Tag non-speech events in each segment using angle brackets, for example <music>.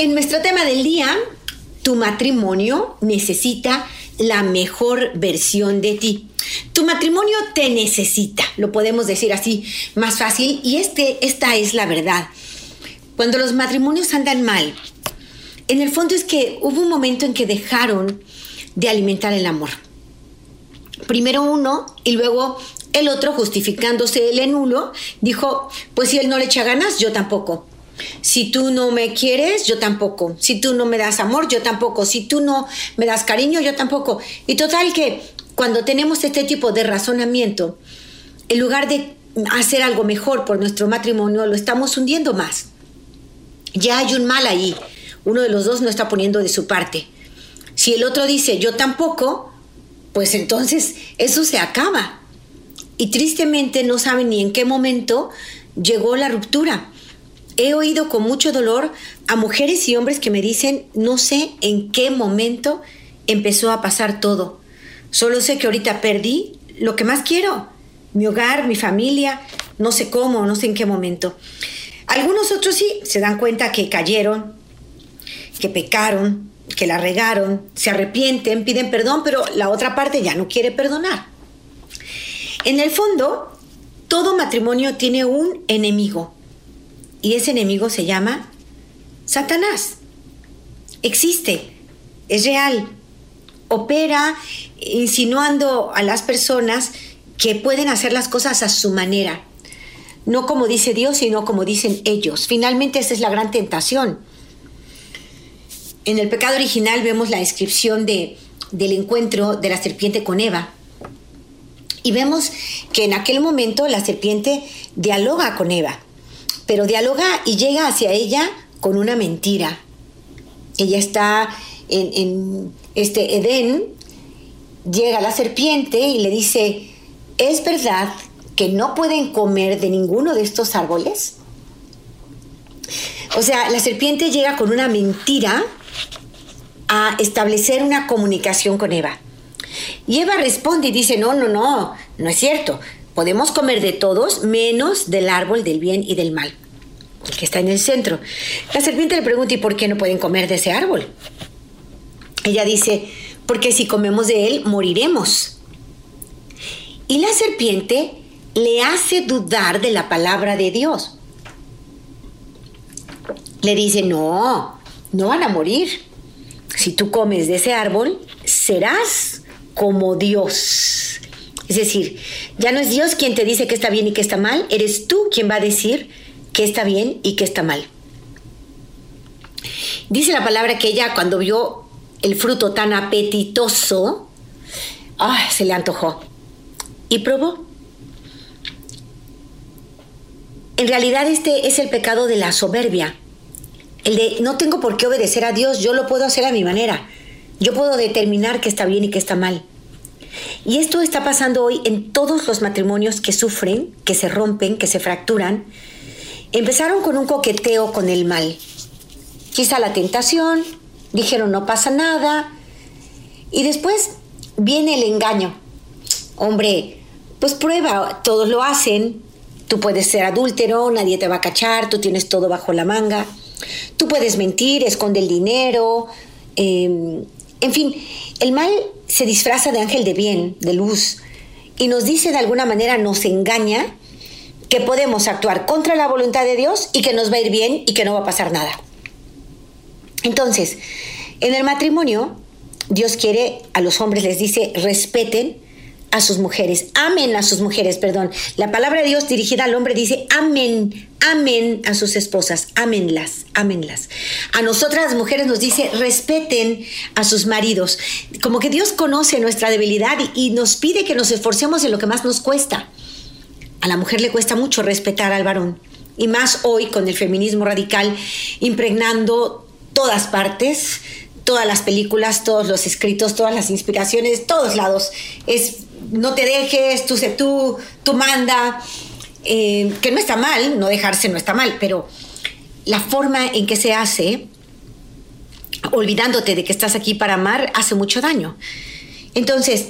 En nuestro tema del día, tu matrimonio necesita la mejor versión de ti. Tu matrimonio te necesita, lo podemos decir así más fácil, y este, esta es la verdad. Cuando los matrimonios andan mal, en el fondo es que hubo un momento en que dejaron de alimentar el amor. Primero uno y luego el otro, justificándose el enulo, dijo, pues si él no le echa ganas, yo tampoco. Si tú no me quieres, yo tampoco. Si tú no me das amor, yo tampoco. Si tú no me das cariño, yo tampoco. Y total que cuando tenemos este tipo de razonamiento, en lugar de hacer algo mejor por nuestro matrimonio, lo estamos hundiendo más. Ya hay un mal ahí. Uno de los dos no está poniendo de su parte. Si el otro dice yo tampoco, pues entonces eso se acaba. Y tristemente no saben ni en qué momento llegó la ruptura. He oído con mucho dolor a mujeres y hombres que me dicen, no sé en qué momento empezó a pasar todo. Solo sé que ahorita perdí lo que más quiero, mi hogar, mi familia, no sé cómo, no sé en qué momento. Algunos otros sí se dan cuenta que cayeron, que pecaron, que la regaron, se arrepienten, piden perdón, pero la otra parte ya no quiere perdonar. En el fondo, todo matrimonio tiene un enemigo y ese enemigo se llama Satanás. Existe, es real, opera insinuando a las personas que pueden hacer las cosas a su manera, no como dice Dios, sino como dicen ellos. Finalmente esa es la gran tentación. En el pecado original vemos la descripción de, del encuentro de la serpiente con Eva. Y vemos que en aquel momento la serpiente dialoga con Eva pero dialoga y llega hacia ella con una mentira. Ella está en, este Edén, llega la serpiente y le dice, ¿es verdad que no pueden comer de ninguno de estos árboles? O sea, la serpiente llega con una mentira a establecer una comunicación con Eva. Y Eva responde y dice, no, no, no, no es cierto. Podemos comer de todos menos del árbol del bien y del mal, que está en el centro. La serpiente le pregunta, ¿y por qué no pueden comer de ese árbol? Ella dice, porque si comemos de él, moriremos. Y la serpiente le hace dudar de la palabra de Dios. Le dice, no, no van a morir. Si tú comes de ese árbol, serás como Dios. Es decir, ya no es Dios quien te dice que está bien y que está mal, eres tú quien va a decir que está bien y que está mal. Dice la palabra que ella cuando vio el fruto tan apetitoso, se le antojó y probó. En realidad este es el pecado de la soberbia, el de no tengo por qué obedecer a Dios, yo lo puedo hacer a mi manera, yo puedo determinar qué está bien y qué está mal. Y esto está pasando hoy en todos los matrimonios que sufren, que se rompen, que se fracturan. Empezaron con un coqueteo con el mal. Quizá la tentación, dijeron no pasa nada. Y después viene el engaño. Hombre, pues prueba, todos lo hacen. Tú puedes ser adúltero, nadie te va a cachar, tú tienes todo bajo la manga. Tú puedes mentir, esconde el dinero. Em, en fin, el mal se disfraza de ángel de bien, de luz, y nos dice de alguna manera, nos engaña, que podemos actuar contra la voluntad de Dios y que nos va a ir bien y que no va a pasar nada. Entonces, en el matrimonio, Dios quiere, a los hombres les dice, respeten a sus mujeres, amen a sus mujeres, perdón. La palabra de Dios dirigida al hombre dice, amen, amen a sus esposas, amenlas, amenlas. A nosotras mujeres nos dice, respeten a sus maridos. Como que Dios conoce nuestra debilidad y, y nos pide que nos esforcemos en lo que más nos cuesta. A la mujer le cuesta mucho respetar al varón y más hoy con el feminismo radical impregnando todas partes, todas las películas, todos los escritos, todas las inspiraciones, todos lados. Es no te dejes, tú sé tú, tú manda, eh, que no está mal, no dejarse no está mal, pero la forma en que se hace, olvidándote de que estás aquí para amar, hace mucho daño. Entonces,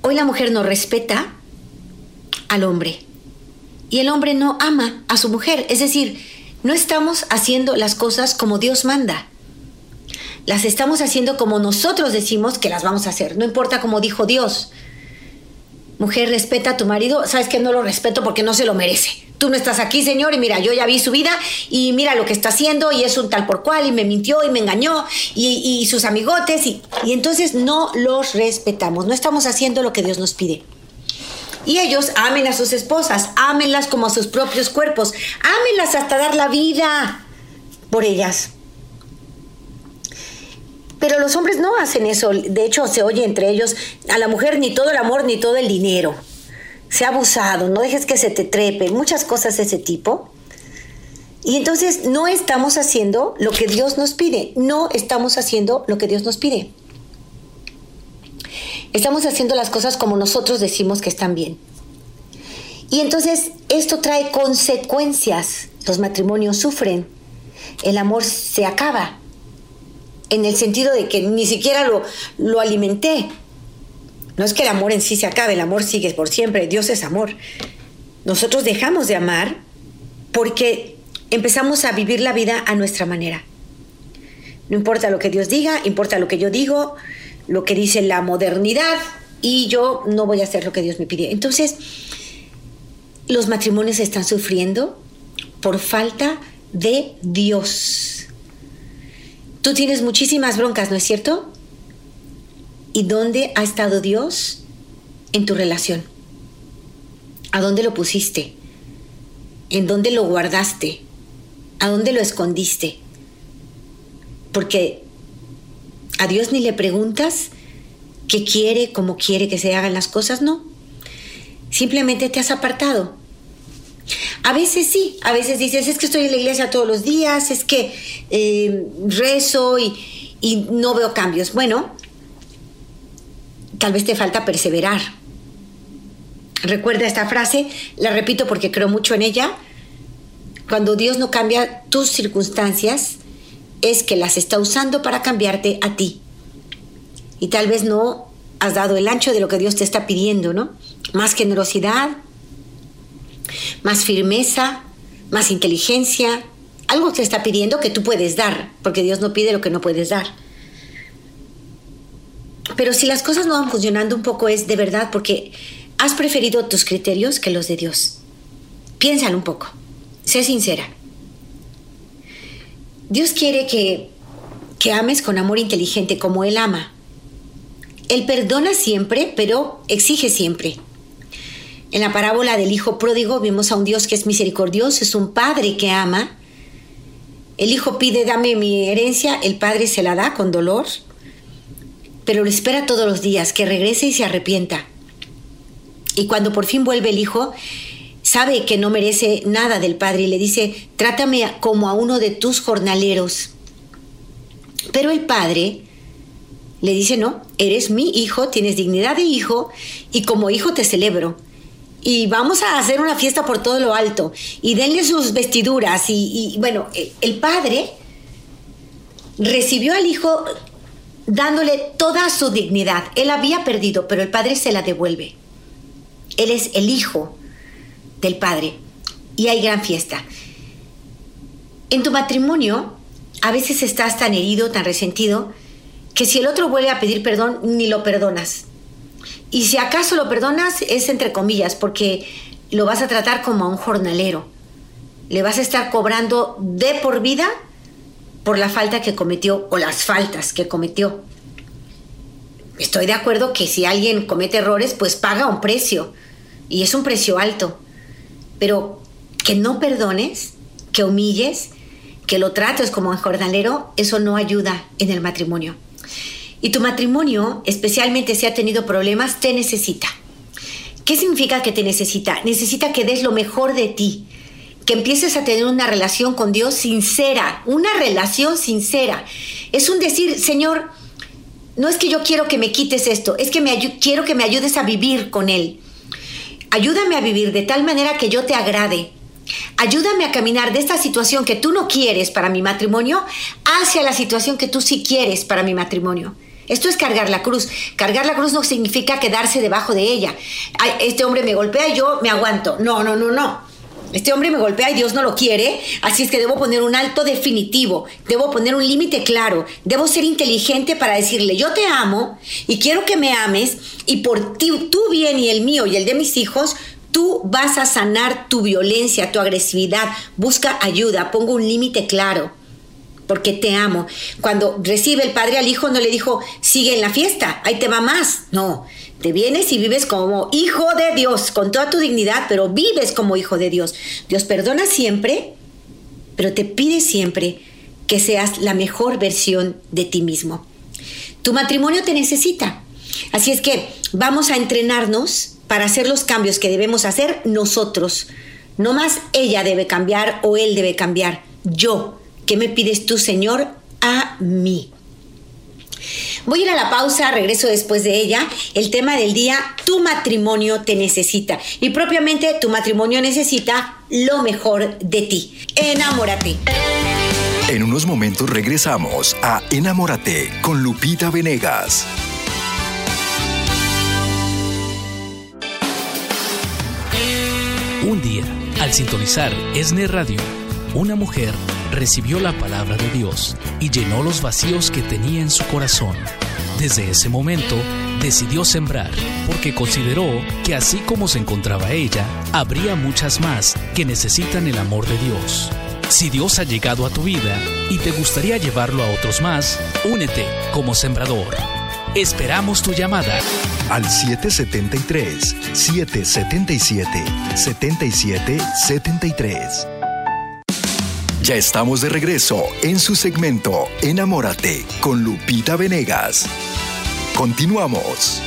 hoy la mujer no respeta al hombre y el hombre no ama a su mujer, es decir, no estamos haciendo las cosas como Dios manda. Las estamos haciendo como nosotros decimos que las vamos a hacer, no importa como dijo Dios. Mujer, respeta a tu marido, sabes que no lo respeto porque no se lo merece. Tú no estás aquí, señor, y mira, yo ya vi su vida y mira lo que está haciendo y es un tal por cual y me mintió y me engañó y, sus amigotes y, y entonces no los respetamos, no estamos haciendo lo que Dios nos pide. Y ellos amen a sus esposas, ámenlas como a sus propios cuerpos, ámenlas hasta dar la vida por ellas. Pero los hombres no hacen eso. De hecho, se oye entre ellos, a la mujer ni todo el amor ni todo el dinero. Se ha abusado, no dejes que se te trepe, muchas cosas de ese tipo. Y entonces no estamos haciendo lo que Dios nos pide, no estamos haciendo lo que Dios nos pide. Estamos haciendo las cosas como nosotros decimos que están bien. Y entonces esto trae consecuencias. Los matrimonios sufren, el amor se acaba, en el sentido de que ni siquiera lo, lo alimenté. No es que el amor en sí se acabe, el amor sigue por siempre, Dios es amor. Nosotros dejamos de amar porque empezamos a vivir la vida a nuestra manera. No importa lo que Dios diga, importa lo que yo digo, lo que dice la modernidad y yo no voy a hacer lo que Dios me pide. Entonces, los matrimonios están sufriendo por falta de Dios. Tú tienes muchísimas broncas, ¿no es cierto? ¿Y dónde ha estado Dios en tu relación? ¿A dónde lo pusiste? ¿En dónde lo guardaste? ¿A dónde lo escondiste? Porque a Dios ni le preguntas qué quiere, cómo quiere que se hagan las cosas, no. Simplemente te has apartado a veces sí, a veces dices, es que estoy en la iglesia todos los días, es que eh, rezo y, y no veo cambios. Bueno, tal vez te falta perseverar. Recuerda esta frase, la repito porque creo mucho en ella. Cuando Dios no cambia tus circunstancias, es que las está usando para cambiarte a ti. Y tal vez no has dado el ancho de lo que Dios te está pidiendo, ¿no? Más generosidad, más firmeza, más inteligencia, algo te está pidiendo que tú puedes dar, porque Dios no pide lo que no puedes dar. Pero si las cosas no van funcionando un poco es de verdad porque has preferido tus criterios que los de Dios. Piénsalo un poco, sé sincera. Dios quiere que, que ames con amor inteligente como Él ama. Él perdona siempre, pero exige siempre. En la parábola del Hijo pródigo vemos a un Dios que es misericordioso, es un Padre que ama. El Hijo pide, dame mi herencia, el Padre se la da con dolor, pero lo espera todos los días, que regrese y se arrepienta. Y cuando por fin vuelve el Hijo, sabe que no merece nada del Padre y le dice, trátame como a uno de tus jornaleros. Pero el Padre le dice, no, eres mi hijo, tienes dignidad de hijo y como hijo te celebro y vamos a hacer una fiesta por todo lo alto y denle sus vestiduras y, bueno, eh, el padre recibió al hijo dándole toda su dignidad. Él había perdido, pero el padre se la devuelve. Él es el hijo del padre y hay gran fiesta. En tu matrimonio a veces estás tan herido, tan resentido, que si el otro vuelve a pedir perdón, ni lo perdonas. Y si acaso lo perdonas, es entre comillas, porque lo vas a tratar como a un jornalero. Le vas a estar cobrando de por vida por la falta que cometió o las faltas que cometió. Estoy de acuerdo que si alguien comete errores, pues paga un precio. Y es un precio alto. Pero que no perdones, que humilles, que lo trates como un jornalero, eso no ayuda en el matrimonio. Y tu matrimonio, especialmente si ha tenido problemas, te necesita. ¿Qué significa que te necesita? Necesita que des lo mejor de ti, que empieces a tener una relación con Dios sincera, una relación sincera. Es un decir, Señor, no es que yo quiero que me quites esto, es que me quiero que me ayudes a vivir con Él. Ayúdame a vivir de tal manera que yo te agrade. Ayúdame a caminar de esta situación que tú no quieres para mi matrimonio hacia la situación que tú sí quieres para mi matrimonio. Esto es cargar la cruz. Cargar la cruz no significa quedarse debajo de ella. este hombre me golpea y yo me aguanto. No, no, no, no. Este hombre me golpea y Dios no lo quiere, así es que debo poner un alto definitivo, debo poner un límite claro, debo ser inteligente para decirle, yo te amo y quiero que me ames y por ti, tu bien y el mío y el de mis hijos, tú vas a sanar tu violencia, tu agresividad, busca ayuda, pongo un límite claro porque te amo. Cuando recibe el padre al hijo no le dijo, sigue en la fiesta, ahí te va más. No, te vienes y vives como hijo de Dios, con toda tu dignidad, pero vives como hijo de Dios. Dios perdona siempre, pero te pide siempre que seas la mejor versión de ti mismo. Tu matrimonio te necesita. Así es que vamos a entrenarnos para hacer los cambios que debemos hacer nosotros. No más ella debe cambiar o él debe cambiar. Yo ¿Qué me pides tú, Señor, a mí? Voy a ir a la pausa, regreso después de ella. El tema del día, tu matrimonio te necesita. Y propiamente tu matrimonio necesita lo mejor de ti. Enamórate. En unos momentos regresamos a Enamórate con Lupita Venegas. Un día, al sintonizar Esne Radio, una mujer recibió la palabra de Dios y llenó los vacíos que tenía en su corazón. Desde ese momento, decidió sembrar, porque consideró que así como se encontraba ella, habría muchas más que necesitan el amor de Dios. Si Dios ha llegado a tu vida y te gustaría llevarlo a otros más, únete como sembrador. Esperamos tu llamada. Al 777-777-7773. Ya estamos de regreso en su segmento Enamórate con Lupita Venegas. Continuamos.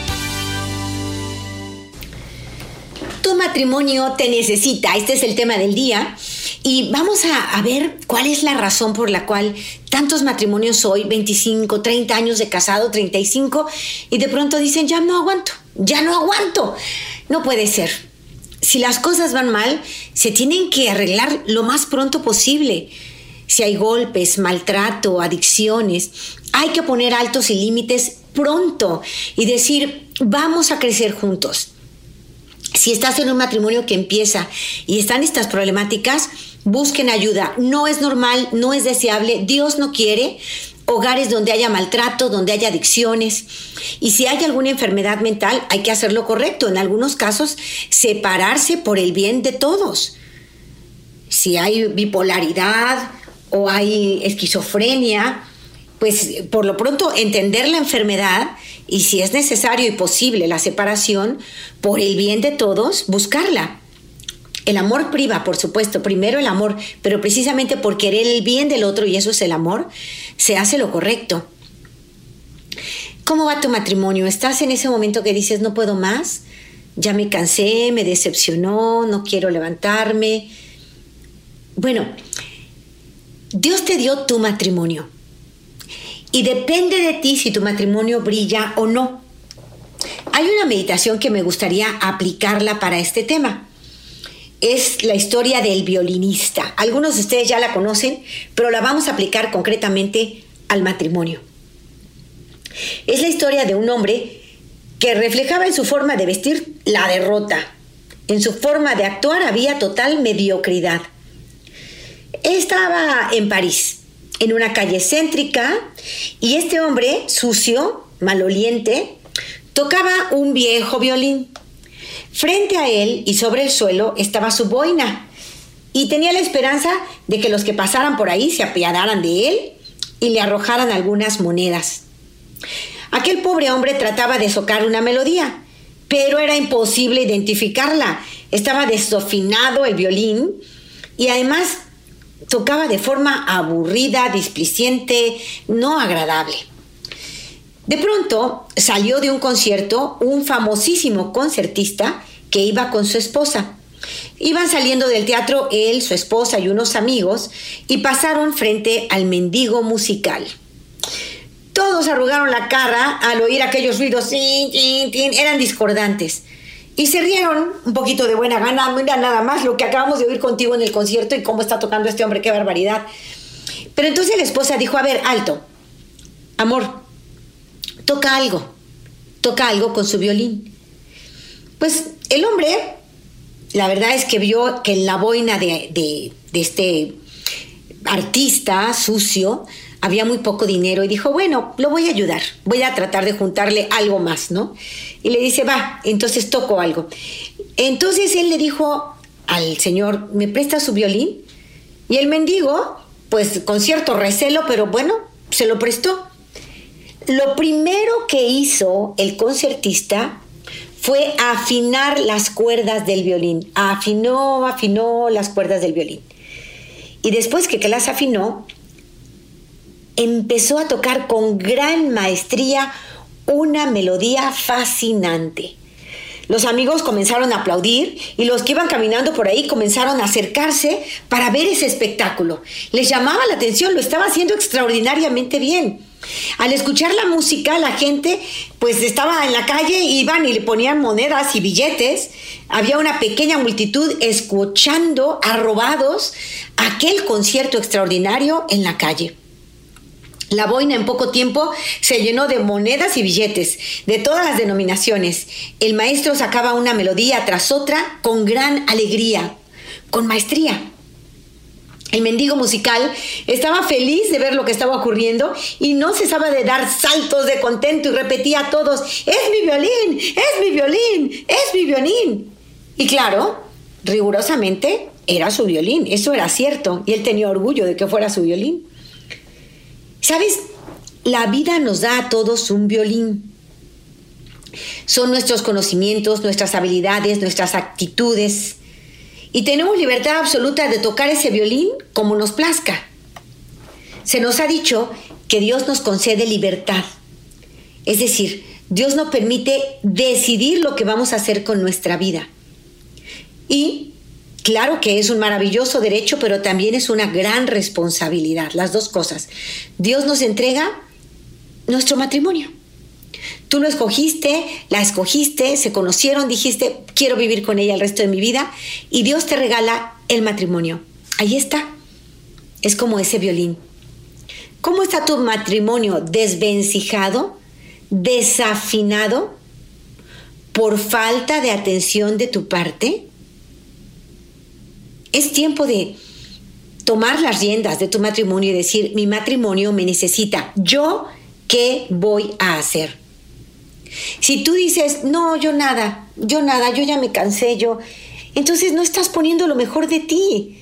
Tu matrimonio te necesita. Este es el tema del día. Y vamos a, ver cuál es la razón por la cual tantos matrimonios hoy, 25, 30 años de casado, 35, y de pronto dicen, ya no aguanto, ya no aguanto. No puede ser si las cosas van mal, se tienen que arreglar lo más pronto posible. Si hay golpes, maltrato, adicciones, hay que poner altos y límites pronto y decir, vamos a crecer juntos. Si estás en un matrimonio que empieza y están estas problemáticas, busquen ayuda. No es normal, no es deseable, Dios no quiere hogares donde haya maltrato, donde haya adicciones. Y si hay alguna enfermedad mental, hay que hacerlo correcto. En algunos casos, separarse por el bien de todos. Si hay bipolaridad o hay esquizofrenia, pues por lo pronto entender la enfermedad y si es necesario y posible la separación, por el bien de todos, buscarla. El amor priva, por supuesto, primero el amor, pero precisamente por querer el bien del otro, y eso es el amor, se hace lo correcto. ¿Cómo va tu matrimonio? ¿Estás en ese momento que dices, no puedo más? Ya me cansé, me decepcionó, no quiero levantarme. Bueno, Dios te dio tu matrimonio. Y depende de ti si tu matrimonio brilla o no. Hay una meditación que me gustaría aplicarla para este tema es la historia del violinista. Algunos de ustedes ya la conocen, pero la vamos a aplicar concretamente al matrimonio. Es la historia de un hombre que reflejaba en su forma de vestir la derrota. En su forma de actuar había total mediocridad. Estaba en París, en una calle céntrica, y este hombre, sucio, maloliente, tocaba un viejo violín. Frente a él y sobre el suelo estaba su boina y tenía la esperanza de que los que pasaran por ahí se apiadaran de él y le arrojaran algunas monedas. Aquel pobre hombre trataba de socar una melodía, pero era imposible identificarla. Estaba desafinado el violín y además tocaba de forma aburrida, displiciente, no agradable. De pronto salió de un concierto un famosísimo concertista que iba con su esposa. Iban saliendo del teatro él, su esposa y unos amigos y pasaron frente al mendigo musical. Todos arrugaron la cara al oír aquellos ruidos, eran discordantes. Y se rieron un poquito de buena gana, mira nada más lo que acabamos de oír contigo en el concierto y cómo está tocando este hombre, qué barbaridad. Pero entonces la esposa dijo, a ver, alto, amor, toca algo, toca algo con su violín. Pues el hombre, la verdad es que vio que en la boina de, de este artista sucio, había muy poco dinero y dijo, bueno, lo voy a ayudar, voy a tratar de juntarle algo más, ¿no? Y le dice, va, entonces toco algo. Entonces él le dijo al señor, ¿me presta su violín? Y el mendigo, pues con cierto recelo, pero bueno, se lo prestó. Lo primero que hizo el concertista fue afinar las cuerdas del violín. Afinó, afinó las cuerdas del violín. Y después que, las afinó, empezó a tocar con gran maestría una melodía fascinante. Los amigos comenzaron a aplaudir y los que iban caminando por ahí comenzaron a acercarse para ver ese espectáculo. Les llamaba la atención, lo estaba haciendo extraordinariamente bien. Al escuchar la música, la gente pues estaba en la calle, iban y le ponían monedas y billetes. Había una pequeña multitud escuchando arrobados aquel concierto extraordinario en la calle. La boina en poco tiempo se llenó de monedas y billetes de todas las denominaciones. El maestro sacaba una melodía tras otra con gran alegría, con maestría. El mendigo musical estaba feliz de ver lo que estaba ocurriendo y no cesaba de dar saltos de contento y repetía a todos, es mi violín, es mi violín, es mi violín. Y claro, rigurosamente era su violín, eso era cierto, y él tenía orgullo de que fuera su violín. ¿Sabes? La vida nos da a todos un violín. Son nuestros conocimientos, nuestras habilidades, nuestras actitudes. Y tenemos libertad absoluta de tocar ese violín como nos plazca. Se nos ha dicho que Dios nos concede libertad. Es decir, Dios nos permite decidir lo que vamos a hacer con nuestra vida. Y Claro que es un maravilloso derecho, pero también es una gran responsabilidad, las dos cosas. Dios nos entrega nuestro matrimonio. Tú lo escogiste, la escogiste, se conocieron, dijiste, quiero vivir con ella el resto de mi vida, y Dios te regala el matrimonio. Ahí está. Es como ese violín. ¿Cómo está tu matrimonio desvencijado, desafinado, por falta de atención de tu parte? Es tiempo de tomar las riendas de tu matrimonio y decir, mi matrimonio me necesita. ¿Yo qué voy a hacer? Si tú dices, no, yo nada, yo nada, yo ya me cansé, yo, entonces no estás poniendo lo mejor de ti.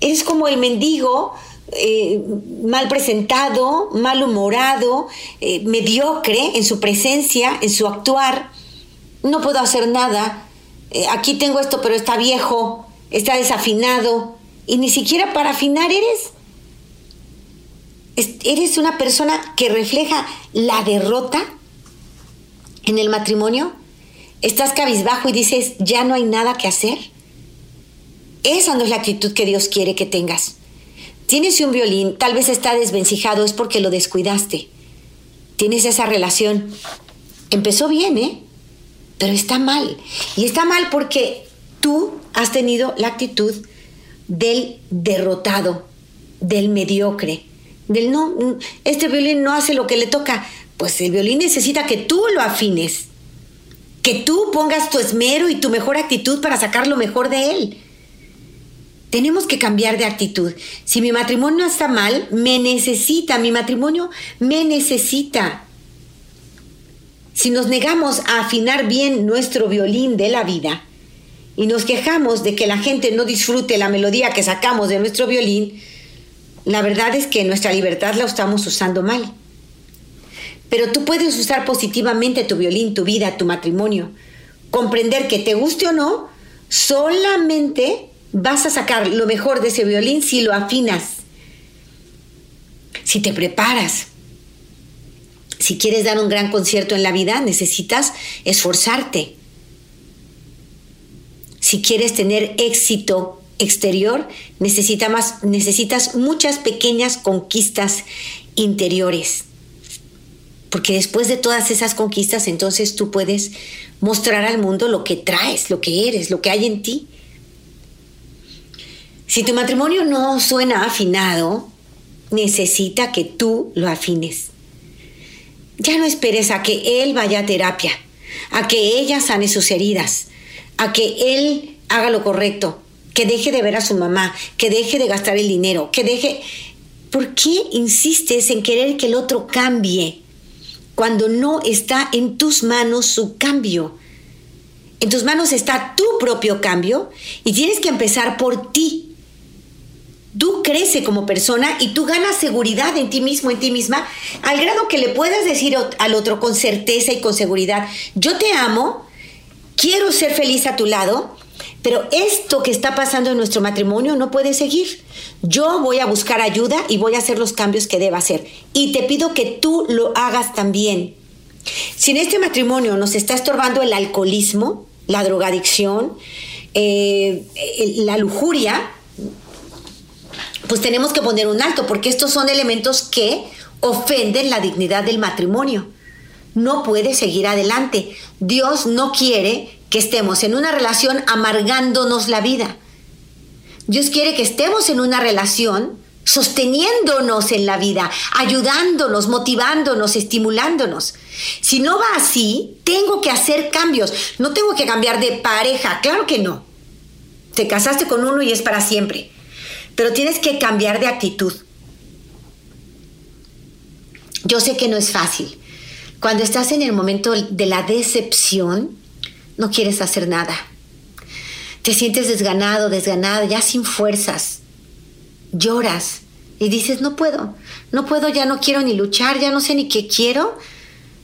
Eres como el mendigo eh, mal presentado, malhumorado, eh, mediocre en su presencia, en su actuar. No puedo hacer nada. Eh, aquí tengo esto, pero está viejo está desafinado y ni siquiera para afinar eres. Eres una persona que refleja la derrota en el matrimonio. Estás cabizbajo y dices, ya no hay nada que hacer. Esa no es la actitud que Dios quiere que tengas. Tienes un violín, tal vez está desvencijado, es porque lo descuidaste. Tienes esa relación. Empezó bien, ¿eh? Pero está mal. Y está mal porque tú has tenido la actitud del derrotado, del mediocre, del no, este violín no hace lo que le toca. Pues el violín necesita que tú lo afines, que tú pongas tu esmero y tu mejor actitud para sacar lo mejor de él. Tenemos que cambiar de actitud. Si mi matrimonio está mal, me necesita, mi matrimonio me necesita. Si nos negamos a afinar bien nuestro violín de la vida, y nos quejamos de que la gente no disfrute la melodía que sacamos de nuestro violín, la verdad es que nuestra libertad la estamos usando mal. Pero tú puedes usar positivamente tu violín, tu vida, tu matrimonio. Comprender que te guste o no, solamente vas a sacar lo mejor de ese violín si lo afinas, si te preparas. Si quieres dar un gran concierto en la vida, necesitas esforzarte si quieres tener éxito exterior, necesitas muchas pequeñas conquistas interiores. Porque después de todas esas conquistas, entonces tú puedes mostrar al mundo lo que traes, lo que eres, lo que hay en ti. Si tu matrimonio no suena afinado, necesita que tú lo afines. Ya no esperes a que él vaya a terapia, a que ella sane sus heridas, a que él haga lo correcto, que deje de ver a su mamá, que deje de gastar el dinero, que deje... ¿Por qué insistes en querer que el otro cambie cuando no está en tus manos su cambio? En tus manos está tu propio cambio y tienes que empezar por ti. Tú creces como persona y tú ganas seguridad en ti mismo, en ti misma, al grado que le puedas decir al otro con certeza y con seguridad, yo te amo, quiero ser feliz a tu lado, pero esto que está pasando en nuestro matrimonio no puede seguir. Yo voy a buscar ayuda y voy a hacer los cambios que deba hacer. Y te pido que tú lo hagas también. Si en este matrimonio nos está estorbando el alcoholismo, la drogadicción, eh, la lujuria, pues tenemos que poner un alto, porque estos son elementos que ofenden la dignidad del matrimonio. No puede seguir adelante. Dios no quiere que estemos en una relación amargándonos la vida. Dios quiere que estemos en una relación sosteniéndonos en la vida, ayudándonos, motivándonos, estimulándonos. Si no va así, tengo que hacer cambios. No tengo que cambiar de pareja, claro que no. Te casaste con uno y es para siempre. Pero tienes que cambiar de actitud. Yo sé que no es fácil. Cuando estás en el momento de la decepción, no quieres hacer nada. Te sientes desganado, desganada, ya sin fuerzas. Lloras y dices, no puedo, no puedo, ya no quiero ni luchar, ya no sé ni qué quiero.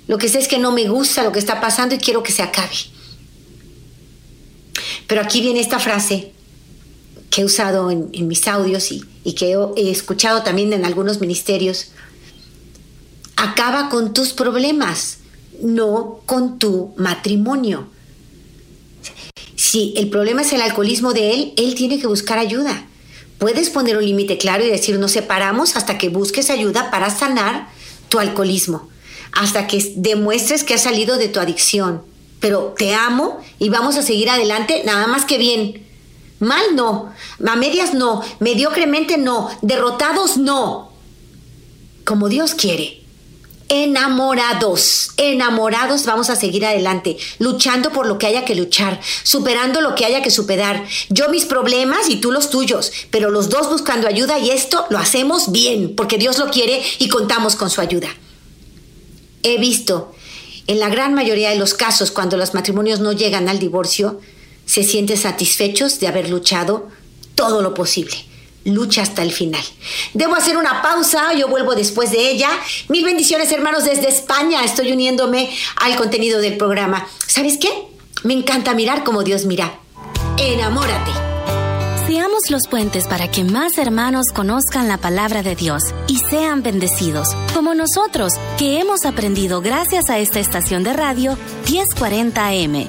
Lo que sé es que no me gusta lo que está pasando y quiero que se acabe. Pero aquí viene esta frase que he usado en, mis audios y, y que he escuchado también en algunos ministerios. Acaba con tus problemas, no con tu matrimonio. Si el problema es el alcoholismo de él, él tiene que buscar ayuda. Puedes poner un límite claro y decir nos separamos hasta que busques ayuda para sanar tu alcoholismo, hasta que demuestres que has salido de tu adicción. Pero te amo y vamos a seguir adelante nada más que bien. Mal no, a medias no, mediocremente no, derrotados no, como Dios quiere enamorados, enamorados vamos a seguir adelante, luchando por lo que haya que luchar, superando lo que haya que superar. Yo mis problemas y tú los tuyos, pero los dos buscando ayuda y esto lo hacemos bien, porque Dios lo quiere y contamos con su ayuda. He visto en la gran mayoría de los casos cuando los matrimonios no llegan al divorcio, se sienten satisfechos de haber luchado todo lo posible lucha hasta el final. Debo hacer una pausa, yo vuelvo después de ella. Mil bendiciones hermanos desde España, estoy uniéndome al contenido del programa. ¿Sabes qué? Me encanta mirar como Dios mira. Enamórate. Seamos los puentes para que más hermanos conozcan la palabra de Dios y sean bendecidos, como nosotros, que hemos aprendido gracias a esta estación de radio 1040 AM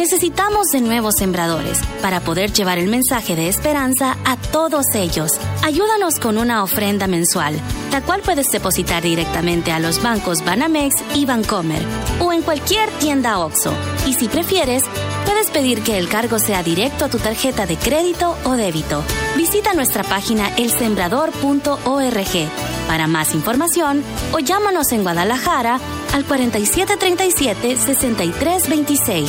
Necesitamos de nuevos sembradores para poder llevar el mensaje de esperanza a todos ellos. Ayúdanos con una ofrenda mensual, la cual puedes depositar directamente a los bancos Banamex y Bancomer o en cualquier tienda OXO. Y si prefieres, puedes pedir que el cargo sea directo a tu tarjeta de crédito o débito. Visita nuestra página elsembrador.org para más información o llámanos en Guadalajara al 4737-6326.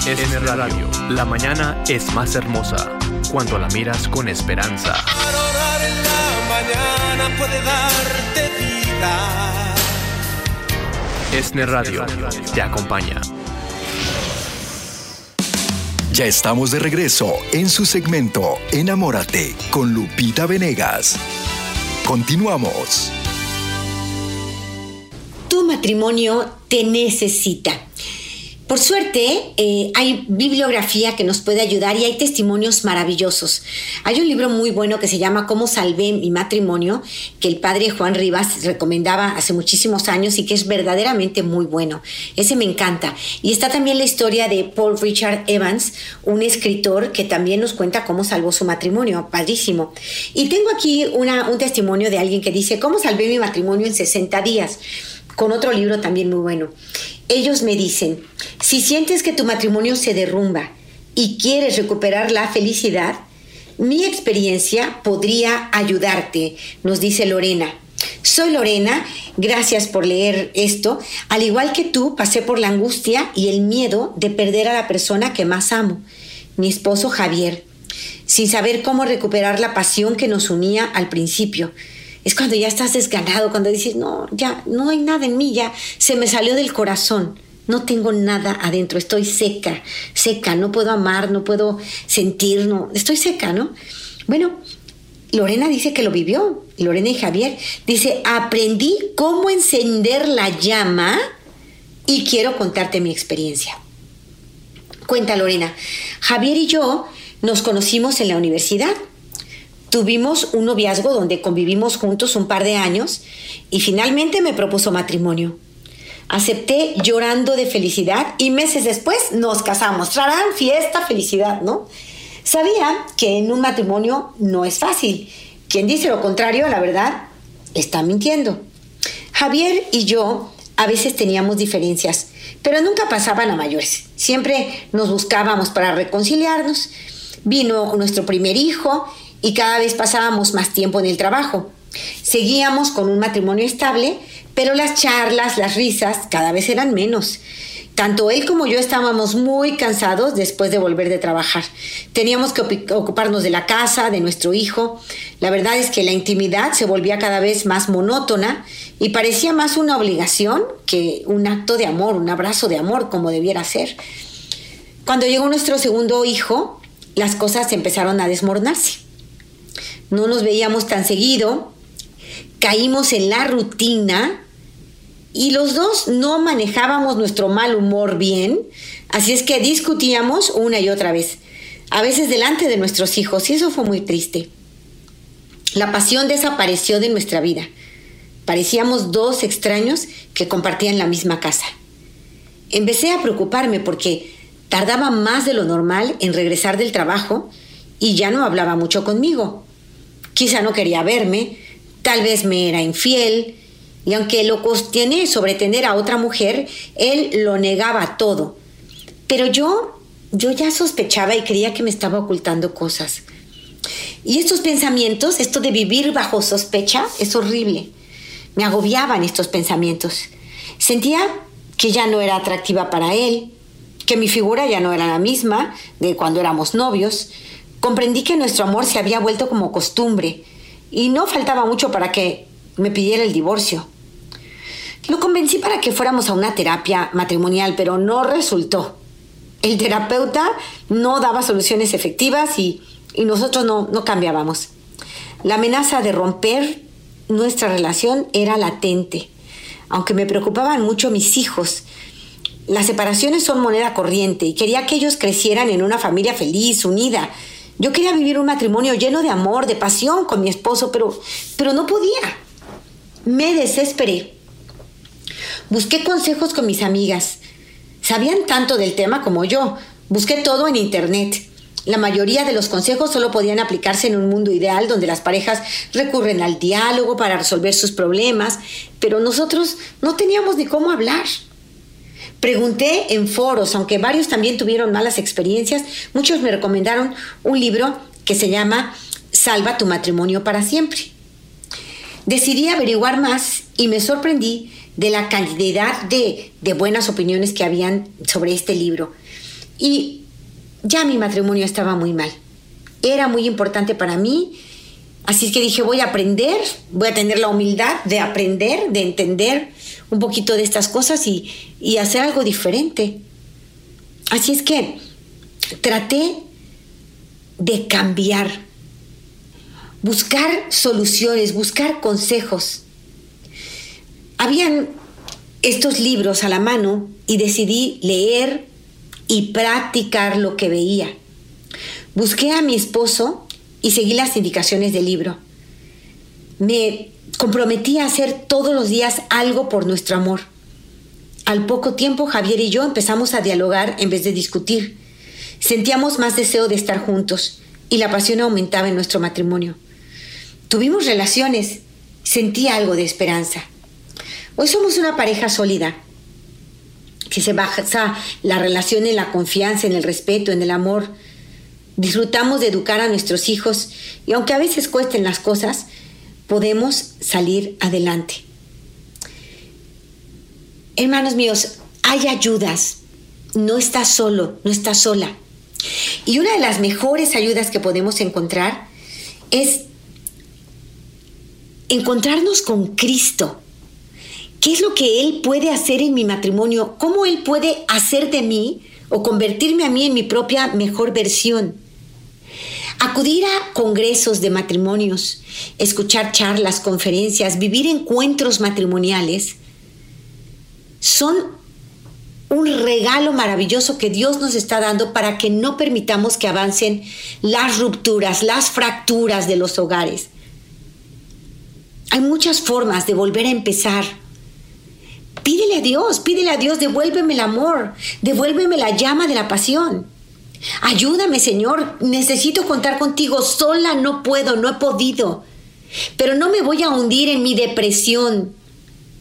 SN Radio. La mañana es más hermosa cuando la miras con esperanza. Para en la mañana puede darte vida. ESNE Radio te acompaña. Ya estamos de regreso en su segmento Enamórate con Lupita Venegas. Continuamos. Tu matrimonio te necesita Por suerte, eh, hay bibliografía que nos puede ayudar y hay testimonios maravillosos. Hay un libro muy bueno que se llama Cómo salvé mi matrimonio, que el padre Juan Rivas recomendaba hace muchísimos años y que es verdaderamente muy bueno. Ese me encanta. Y está también la historia de Paul Richard Evans, un escritor que también nos cuenta cómo salvó su matrimonio. Padrísimo. Y tengo aquí un testimonio de alguien que dice, ¿cómo salvé mi matrimonio en 60 días? Con otro libro también muy bueno. Ellos me dicen, si sientes que tu matrimonio se derrumba y quieres recuperar la felicidad, mi experiencia podría ayudarte, nos dice Lorena. Soy Lorena, gracias por leer esto. Al igual que tú, pasé por la angustia y el miedo de perder a la persona que más amo, mi esposo Javier, sin saber cómo recuperar la pasión que nos unía al principio. Es cuando ya estás desganado, cuando dices, no, ya no hay nada en mí, ya se me salió del corazón. No tengo nada adentro, estoy seca, seca, no puedo amar, no puedo sentir, no, estoy seca, ¿no? Bueno, Lorena dice que lo vivió, Lorena y Javier. Dice, aprendí cómo encender la llama y quiero contarte mi experiencia. Cuenta Lorena, Javier y yo nos conocimos en la universidad Tuvimos un noviazgo donde convivimos juntos un par de años y finalmente me propuso matrimonio. Acepté llorando de felicidad y meses después nos casamos. Trarán fiesta, felicidad, ¿no? Sabía que en un matrimonio no es fácil. Quien dice lo contrario, la verdad, está mintiendo. Javier y yo a veces teníamos diferencias, pero nunca pasaban a mayores. Siempre nos buscábamos para reconciliarnos. Vino nuestro primer hijo y cada vez pasábamos más tiempo en el trabajo. Seguíamos con un matrimonio estable, pero las charlas, las risas cada vez eran menos. Tanto él como yo estábamos muy cansados después de volver de trabajar. Teníamos que ocuparnos de la casa, de nuestro hijo. La verdad es que la intimidad se volvía cada vez más monótona y parecía más una obligación que un acto de amor, un abrazo de amor como debiera ser. Cuando llegó nuestro segundo hijo, las cosas empezaron a desmoronarse no nos veíamos tan seguido, caímos en la rutina y los dos no manejábamos nuestro mal humor bien, así es que discutíamos una y otra vez, a veces delante de nuestros hijos, y eso fue muy triste. La pasión desapareció de nuestra vida. Parecíamos dos extraños que compartían la misma casa. Empecé a preocuparme porque tardaba más de lo normal en regresar del trabajo y ya no hablaba mucho conmigo. Quizá no quería verme, tal vez me era infiel, y aunque lo cuestioné sobre tener a otra mujer, él lo negaba todo. Pero yo, yo ya sospechaba y creía que me estaba ocultando cosas. Y estos pensamientos, esto de vivir bajo sospecha, es horrible. Me agobiaban estos pensamientos. Sentía que ya no era atractiva para él, que mi figura ya no era la misma de cuando éramos novios, Comprendí que nuestro amor se había vuelto como costumbre y no faltaba mucho para que me pidiera el divorcio. Lo convencí para que fuéramos a una terapia matrimonial, pero no resultó. El terapeuta no daba soluciones efectivas y, nosotros no, no cambiábamos. La amenaza de romper nuestra relación era latente, aunque me preocupaban mucho mis hijos. Las separaciones son moneda corriente y quería que ellos crecieran en una familia feliz, unida, yo quería vivir un matrimonio lleno de amor, de pasión con mi esposo, pero, pero no podía. Me desesperé. Busqué consejos con mis amigas. Sabían tanto del tema como yo. Busqué todo en internet. La mayoría de los consejos solo podían aplicarse en un mundo ideal donde las parejas recurren al diálogo para resolver sus problemas, pero nosotros no teníamos ni cómo hablar. Pregunté en foros, aunque varios también tuvieron malas experiencias, muchos me recomendaron un libro que se llama Salva tu matrimonio para siempre. Decidí averiguar más y me sorprendí de la cantidad de, de buenas opiniones que habían sobre este libro. Y ya mi matrimonio estaba muy mal. Era muy importante para mí. Así es que dije, voy a aprender, voy a tener la humildad de aprender, de entender un poquito de estas cosas y, y hacer algo diferente. Así es que traté de cambiar, buscar soluciones, buscar consejos. Habían estos libros a la mano y decidí leer y practicar lo que veía. Busqué a mi esposo y seguí las indicaciones del libro. Me comprometí a hacer todos los días algo por nuestro amor. Al poco tiempo Javier y yo empezamos a dialogar en vez de discutir. Sentíamos más deseo de estar juntos y la pasión aumentaba en nuestro matrimonio. Tuvimos relaciones, sentí algo de esperanza. Hoy somos una pareja sólida, que se basa la relación en la confianza, en el respeto, en el amor. Disfrutamos de educar a nuestros hijos y aunque a veces cuesten las cosas, podemos salir adelante. Hermanos míos, hay ayudas. No estás solo, no estás sola. Y una de las mejores ayudas que podemos encontrar es encontrarnos con Cristo. ¿Qué es lo que Él puede hacer en mi matrimonio? ¿Cómo Él puede hacer de mí o convertirme a mí en mi propia mejor versión? Acudir a congresos de matrimonios, escuchar charlas, conferencias, vivir encuentros matrimoniales, son un regalo maravilloso que Dios nos está dando para que no permitamos que avancen las rupturas, las fracturas de los hogares. Hay muchas formas de volver a empezar. Pídele a Dios, pídele a Dios, devuélveme el amor, devuélveme la llama de la pasión. Ayúdame, Señor, necesito contar contigo, sola no puedo, no he podido. Pero no me voy a hundir en mi depresión,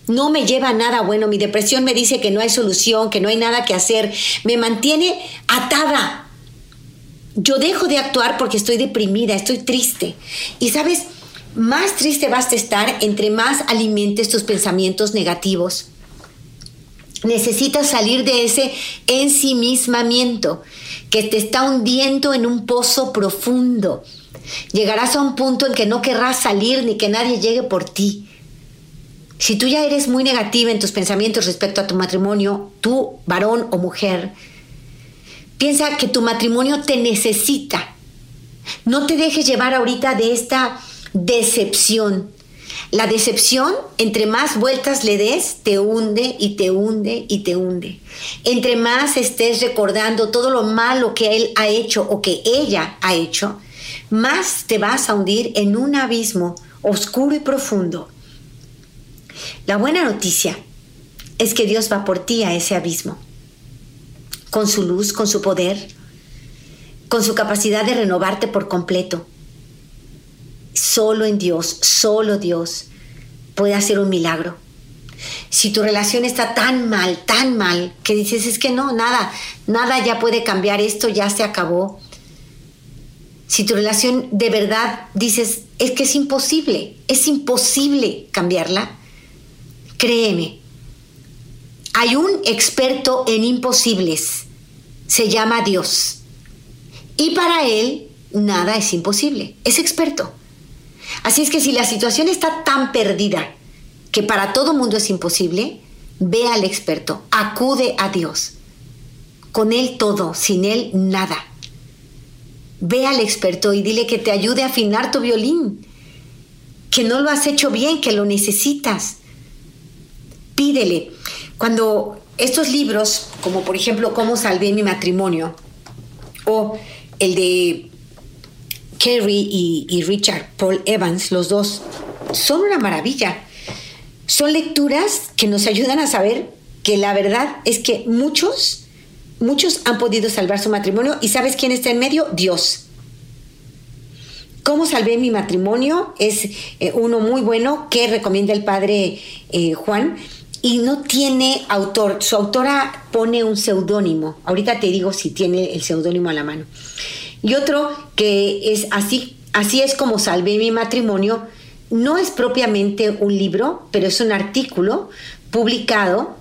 no me lleva nada bueno. Mi depresión me dice que no hay solución, que no hay nada que hacer. Me mantiene atada. Yo dejo de actuar porque estoy deprimida, estoy triste. Y sabes, más triste vas a estar entre más alimentes tus pensamientos negativos. Necesitas salir de ese ensimismamiento que te está hundiendo en un pozo profundo. Llegarás a un punto en que no querrás salir ni que nadie llegue por ti. Si tú ya eres muy negativa en tus pensamientos respecto a tu matrimonio, tú, varón o mujer, piensa que tu matrimonio te necesita. No te dejes llevar ahorita de esta decepción. La decepción, entre más vueltas le des, te hunde y te hunde y te hunde. Entre más estés recordando todo lo malo que él ha hecho o que ella ha hecho, más te vas a hundir en un abismo oscuro y profundo la buena noticia es que Dios va por ti a ese abismo, con su luz, con su poder, con su capacidad de renovarte por completo. Solo en Dios, solo Dios puede hacer un milagro. Si tu relación está tan mal, tan mal, que dices, es que no, nada, nada ya puede cambiar, esto ya se acabó. Si tu relación de verdad dices, es que es imposible, es imposible cambiarla, Créeme, hay un experto en imposibles. Se llama Dios. Y para él nada es imposible. Es experto. Así es que si la situación está tan perdida que para todo mundo es imposible, ve al experto, acude a Dios. Con él todo, sin él nada. Ve al experto y dile que te ayude a afinar tu violín, que no lo has hecho bien, que lo necesitas pídele. Cuando estos libros, como por ejemplo Cómo salvé mi matrimonio, o el de Kerry y, Richard Paul Evans, los dos, son una maravilla. Son lecturas que nos ayudan a saber que la verdad es que muchos, muchos han podido salvar su matrimonio y ¿sabes quién está en medio? Dios. ¿Cómo salvé mi matrimonio? Es eh, uno muy bueno que recomienda el padre eh, Juan y no tiene autor. Su autora pone un seudónimo. Ahorita te digo si tiene el seudónimo a la mano. Y otro que es así, así es como salvé mi matrimonio. No es propiamente un libro, pero es un artículo publicado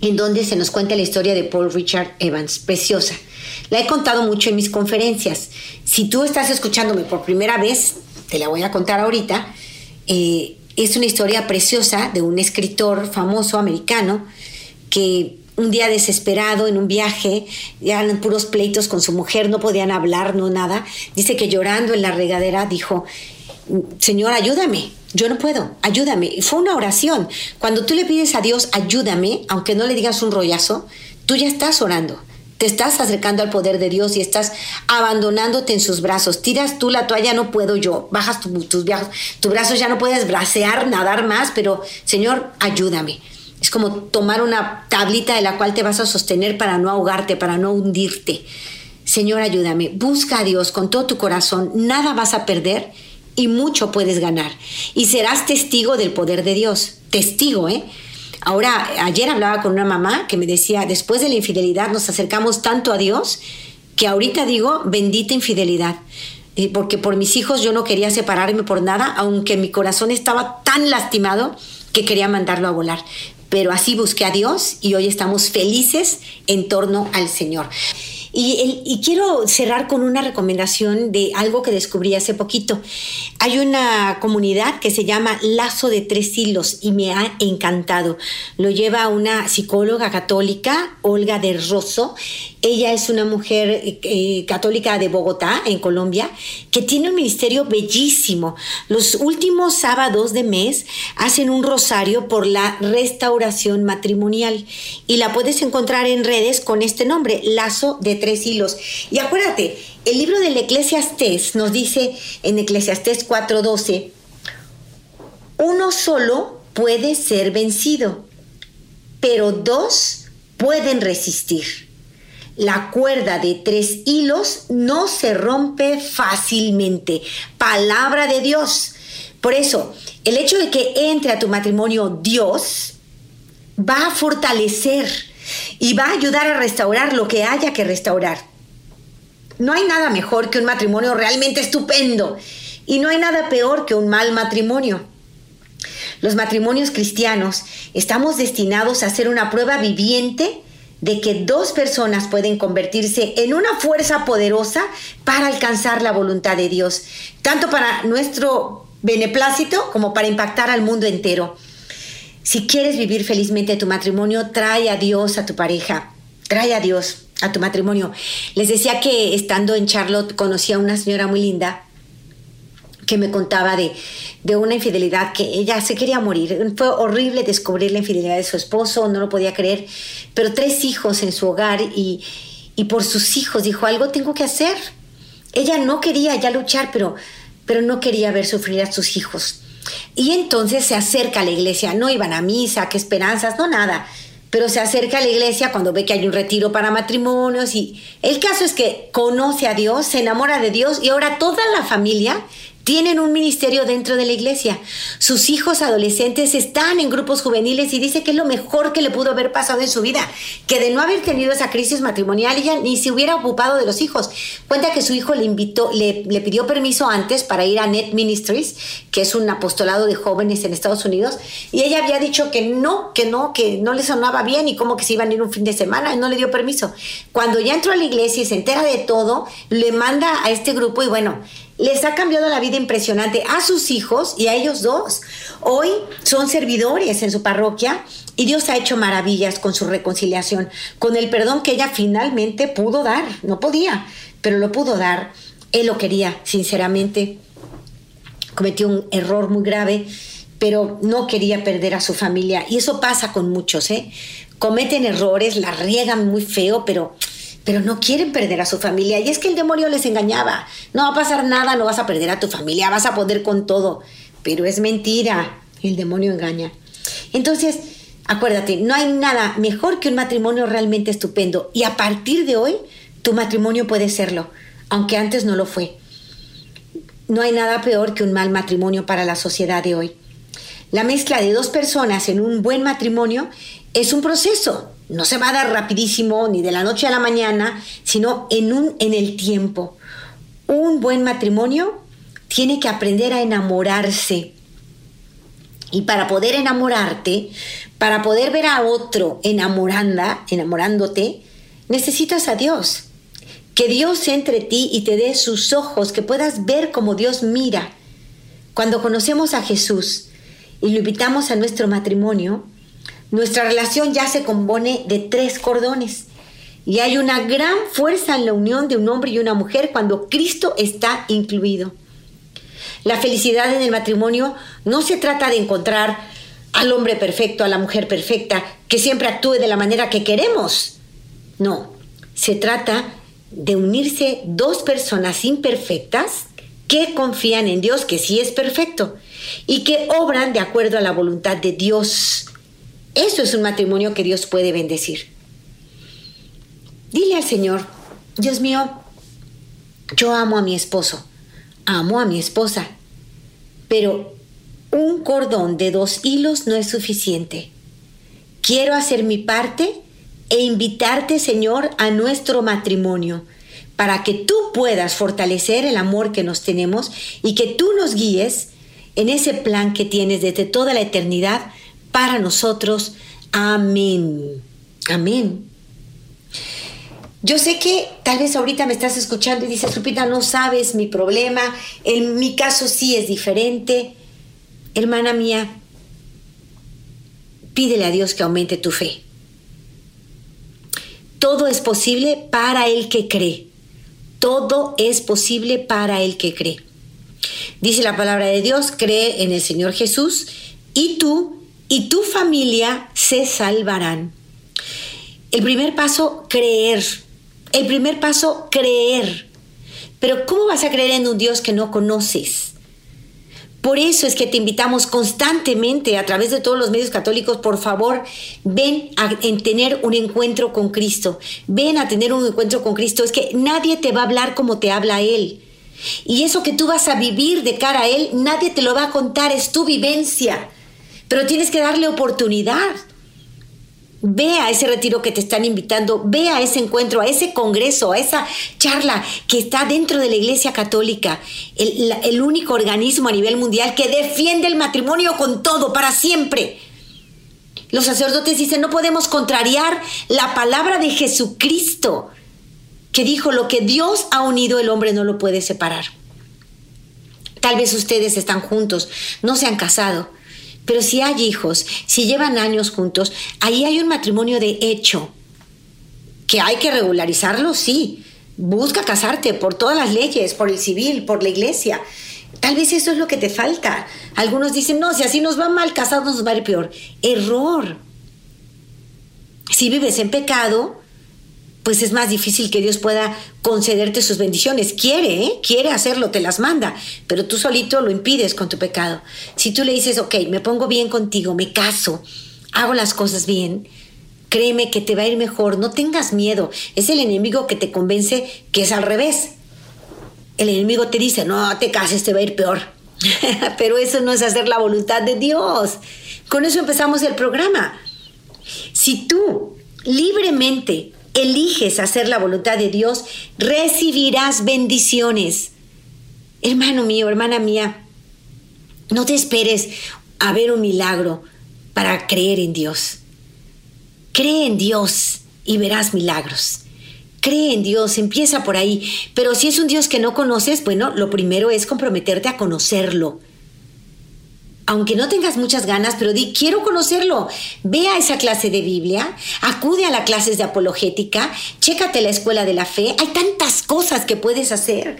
en donde se nos cuenta la historia de Paul Richard Evans, preciosa. La he contado mucho en mis conferencias. Si tú estás escuchándome por primera vez, te la voy a contar ahorita. Eh, es una historia preciosa de un escritor famoso americano que un día desesperado en un viaje, eran puros pleitos con su mujer, no podían hablar, no nada. Dice que llorando en la regadera dijo, Señor, ayúdame. Yo no puedo, ayúdame. Fue una oración. Cuando tú le pides a Dios, ayúdame, aunque no le digas un rollazo, tú ya estás orando. Te estás acercando al poder de Dios y estás abandonándote en sus brazos. Tiras tú la toalla, no puedo yo. Bajas tus viajes, tu ya no puedes bracear, nadar más, pero Señor, ayúdame. Es como tomar una tablita de la cual te vas a sostener para no ahogarte, para no hundirte. Señor, ayúdame. Busca a Dios con todo tu corazón. Nada vas a perder y mucho puedes ganar. Y serás testigo del poder de Dios. Testigo, ¿eh? Ahora, ayer hablaba con una mamá que me decía, después de la infidelidad nos acercamos tanto a Dios que ahorita digo, bendita infidelidad. Porque por mis hijos yo no quería separarme por nada, aunque mi corazón estaba tan lastimado que quería mandarlo a volar. Pero así busqué a Dios y hoy estamos felices en torno al Señor. Y, quiero cerrar con una recomendación de algo que descubrí hace poquito. Hay una comunidad que se llama Lazo de Tres Hilos y me ha encantado. Lo lleva una psicóloga católica, Olga de Rosso. Ella es una mujer eh, católica de Bogotá, en Colombia, que tiene un ministerio bellísimo. Los últimos sábados de mes hacen un rosario por la restauración matrimonial y la puedes encontrar en redes con este nombre, Lazo de tres hilos. Y acuérdate, el libro del Eclesiastés nos dice en Eclesiastés 4:12, uno solo puede ser vencido, pero dos pueden resistir. La cuerda de tres hilos no se rompe fácilmente. Palabra de Dios. Por eso, el hecho de que entre a tu matrimonio Dios va a fortalecer y va a ayudar a restaurar lo que haya que restaurar. No hay nada mejor que un matrimonio realmente estupendo y no hay nada peor que un mal matrimonio. Los matrimonios cristianos estamos destinados a ser una prueba viviente de que dos personas pueden convertirse en una fuerza poderosa para alcanzar la voluntad de Dios, tanto para nuestro beneplácito como para impactar al mundo entero. Si quieres vivir felizmente tu matrimonio, trae a Dios a tu pareja, trae a Dios a tu matrimonio. Les decía que estando en Charlotte conocí a una señora muy linda que me contaba de, de, una infidelidad que ella se quería morir. Fue horrible descubrir la infidelidad de su esposo, no lo podía creer, pero tres hijos en su hogar y, y por sus hijos dijo, algo tengo que hacer. Ella no quería ya luchar, pero, pero no quería ver sufrir a sus hijos. Y entonces se acerca a la iglesia, no iban a misa, qué esperanzas, no nada, pero se acerca a la iglesia cuando ve que hay un retiro para matrimonios y el caso es que conoce a Dios, se enamora de Dios y ahora toda la familia tienen un ministerio dentro de la iglesia. Sus hijos adolescentes están en grupos juveniles y dice que es lo mejor que le pudo haber pasado en su vida, que de no haber tenido esa crisis matrimonial ella ni se hubiera ocupado de los hijos. Cuenta que su hijo le invitó, le, pidió permiso antes para ir a Net Ministries, que es un apostolado de jóvenes en Estados Unidos, y ella había dicho que no, que no, que no le sonaba bien y como que se iban a ir un fin de semana y no le dio permiso. Cuando ya entró a la iglesia y se entera de todo, le manda a este grupo y bueno, les ha cambiado la vida impresionante a sus hijos y a ellos dos. Hoy son servidores en su parroquia y Dios ha hecho maravillas con su reconciliación, con el perdón que ella finalmente pudo dar. No podía, pero lo pudo dar. Él lo quería, sinceramente. Cometió un error muy grave, pero no quería perder a su familia. Y eso pasa con muchos, ¿eh? Cometen errores, la riegan muy feo, pero pero no quieren perder a su familia. Y es que el demonio les engañaba. No va a pasar nada, no vas a perder a tu familia, vas a poder con todo. Pero es mentira, el demonio engaña. Entonces, acuérdate, no hay nada mejor que un matrimonio realmente estupendo. Y a partir de hoy, tu matrimonio puede serlo, aunque antes no lo fue. No hay nada peor que un mal matrimonio para la sociedad de hoy. La mezcla de dos personas en un buen matrimonio es un proceso, no se va a dar rapidísimo ni de la noche a la mañana, sino en, un, en el tiempo. Un buen matrimonio tiene que aprender a enamorarse. Y para poder enamorarte, para poder ver a otro enamoranda, enamorándote, necesitas a Dios. Que Dios entre ti y te dé sus ojos, que puedas ver como Dios mira. Cuando conocemos a Jesús y lo invitamos a nuestro matrimonio, nuestra relación ya se compone de tres cordones. Y hay una gran fuerza en la unión de un hombre y una mujer cuando Cristo está incluido. La felicidad en el matrimonio no se trata de encontrar al hombre perfecto, a la mujer perfecta, que siempre actúe de la manera que queremos. No, se trata de unirse dos personas imperfectas que confían en Dios, que sí es perfecto, y que obran de acuerdo a la voluntad de Dios. Eso es un matrimonio que Dios puede bendecir. Dile al Señor, Dios mío, yo amo a mi esposo, amo a mi esposa, pero un cordón de dos hilos no es suficiente. Quiero hacer mi parte e invitarte, Señor, a nuestro matrimonio para que tú puedas fortalecer el amor que nos tenemos y que tú nos guíes en ese plan que tienes desde toda la eternidad para nosotros. Amén. Amén. Yo sé que tal vez ahorita me estás escuchando y dices, Lupita, no sabes mi problema, en mi caso sí es diferente. Hermana mía, pídele a Dios que aumente tu fe. Todo es posible para el que cree. Todo es posible para el que cree. Dice la palabra de Dios, cree en el Señor Jesús y tú y tu familia se salvarán. El primer paso, creer. El primer paso, creer. Pero ¿cómo vas a creer en un Dios que no conoces? Por eso es que te invitamos constantemente a través de todos los medios católicos, por favor, ven a tener un encuentro con Cristo. Ven a tener un encuentro con Cristo. Es que nadie te va a hablar como te habla Él. Y eso que tú vas a vivir de cara a Él, nadie te lo va a contar, es tu vivencia. Pero tienes que darle oportunidad. Ve a ese retiro que te están invitando, ve a ese encuentro, a ese congreso, a esa charla que está dentro de la Iglesia Católica, el, único organismo a nivel mundial que defiende el matrimonio con todo, para siempre. Los sacerdotes dicen, no podemos contrariar la palabra de Jesucristo, que dijo, lo que Dios ha unido el hombre no lo puede separar. Tal vez ustedes están juntos, no se han casado, pero si hay hijos, si llevan años juntos, ahí hay un matrimonio de hecho. Que hay que regularizarlo, sí. Busca casarte por todas las leyes, por el civil, por la iglesia. Tal vez eso es lo que te falta. Algunos dicen, no, si así nos va mal, casados nos va a ir peor. Error. Si vives en pecado, pues es más difícil que Dios pueda concederte sus bendiciones. Quiere, ¿eh? quiere hacerlo, te las manda, pero tú solito lo impides con tu pecado. Si tú le dices, ok, me pongo bien contigo, me caso, hago las cosas bien, créeme que te va a ir mejor, no tengas miedo. Es el enemigo que te convence que es al revés. El enemigo te dice, no te cases, te va a ir peor. <laughs> pero eso no es hacer la voluntad de Dios. Con eso empezamos el programa. Si tú libremente eliges hacer la voluntad de Dios, recibirás bendiciones. Hermano mío, hermana mía, no te esperes a ver un milagro para creer en Dios. Cree en Dios y verás milagros. Cree en Dios, empieza por ahí. Pero si es un Dios que no conoces, bueno, lo primero es comprometerte a conocerlo aunque no tengas muchas ganas, pero di, quiero conocerlo. Ve a esa clase de Biblia, acude a las clases de apologética, chécate la escuela de la fe. Hay tantas cosas que puedes hacer.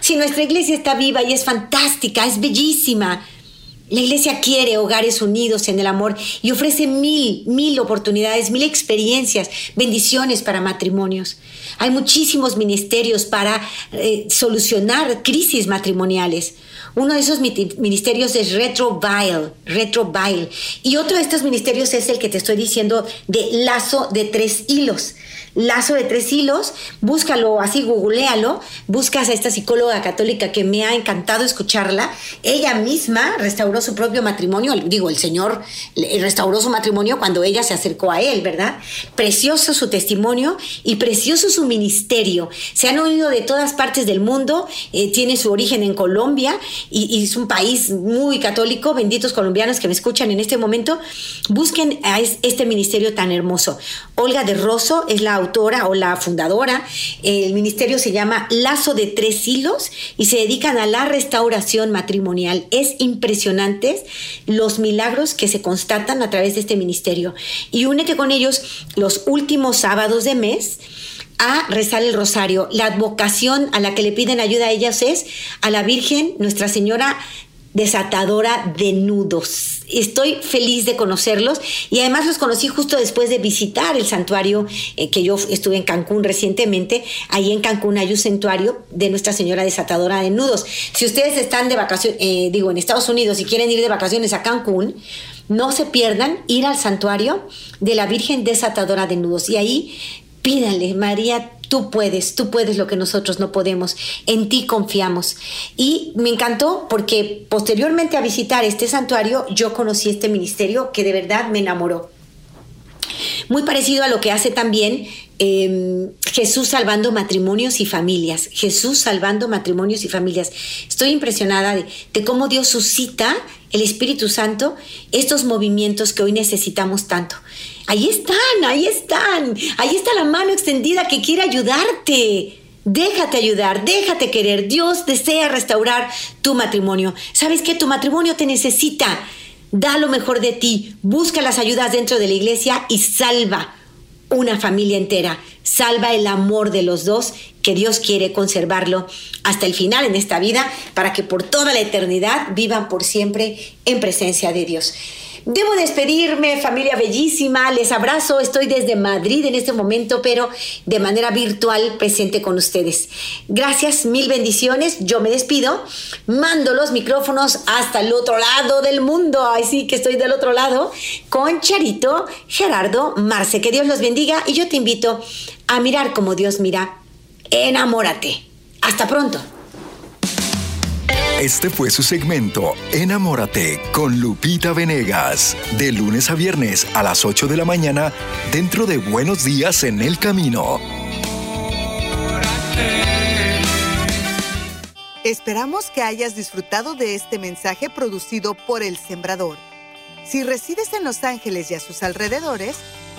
Si nuestra iglesia está viva y es fantástica, es bellísima. La iglesia quiere hogares unidos en el amor y ofrece mil, mil oportunidades, mil experiencias, bendiciones para matrimonios. Hay muchísimos ministerios para eh, solucionar crisis matrimoniales. Uno de esos ministerios es Retrovile, Retrovile. Y otro de estos ministerios es el que te estoy diciendo de lazo de tres hilos. Lazo de tres hilos, búscalo así, googlealo, buscas a esta psicóloga católica que me ha encantado escucharla. Ella misma restauró su propio matrimonio, digo, el Señor restauró su matrimonio cuando ella se acercó a él, ¿verdad? Precioso su testimonio y precioso su ministerio. Se han oído de todas partes del mundo, eh, tiene su origen en Colombia y, es un país muy católico, benditos colombianos que me escuchan en este momento, busquen a este ministerio tan hermoso. Olga de Rosso es la autora o la fundadora. El ministerio se llama Lazo de Tres Hilos y se dedican a la restauración matrimonial. Es impresionante los milagros que se constatan a través de este ministerio. Y únete con ellos los últimos sábados de mes a rezar el rosario. La advocación a la que le piden ayuda a ellas es a la Virgen, Nuestra Señora desatadora de nudos. Estoy feliz de conocerlos y además los conocí justo después de visitar el santuario eh, que yo estuve en Cancún recientemente. Ahí en Cancún hay un santuario de Nuestra Señora desatadora de nudos. Si ustedes están de vacaciones, eh, digo, en Estados Unidos y quieren ir de vacaciones a Cancún, no se pierdan ir al santuario de la Virgen desatadora de nudos y ahí pídanle, María, tú puedes, tú puedes lo que nosotros no podemos, en ti confiamos. Y me encantó porque posteriormente a visitar este santuario yo conocí este ministerio que de verdad me enamoró. Muy parecido a lo que hace también em, Jesús salvando matrimonios y familias. Jesús salvando matrimonios y familias. Estoy impresionada de, de cómo Dios suscita el Espíritu Santo estos movimientos que hoy necesitamos tanto. Ahí están, ahí están. Ahí está la mano extendida que quiere ayudarte. Déjate ayudar, déjate querer. Dios desea restaurar tu matrimonio. ¿Sabes qué? Tu matrimonio te necesita. Da lo mejor de ti. Busca las ayudas dentro de la iglesia y salva una familia entera. Salva el amor de los dos que Dios quiere conservarlo hasta el final en esta vida para que por toda la eternidad vivan por siempre en presencia de Dios. Debo despedirme, familia bellísima, les abrazo, estoy desde Madrid en este momento, pero de manera virtual presente con ustedes. Gracias, mil bendiciones, yo me despido, mando los micrófonos hasta el otro lado del mundo, así que estoy del otro lado, con Charito, Gerardo, Marce, que Dios los bendiga y yo te invito a mirar como Dios mira, enamórate. Hasta pronto. Este fue su segmento Enamórate con Lupita Venegas, de lunes a viernes a las 8 de la mañana dentro de Buenos Días en el Camino. Esperamos que hayas disfrutado de este mensaje producido por El Sembrador. Si resides en Los Ángeles y a sus alrededores,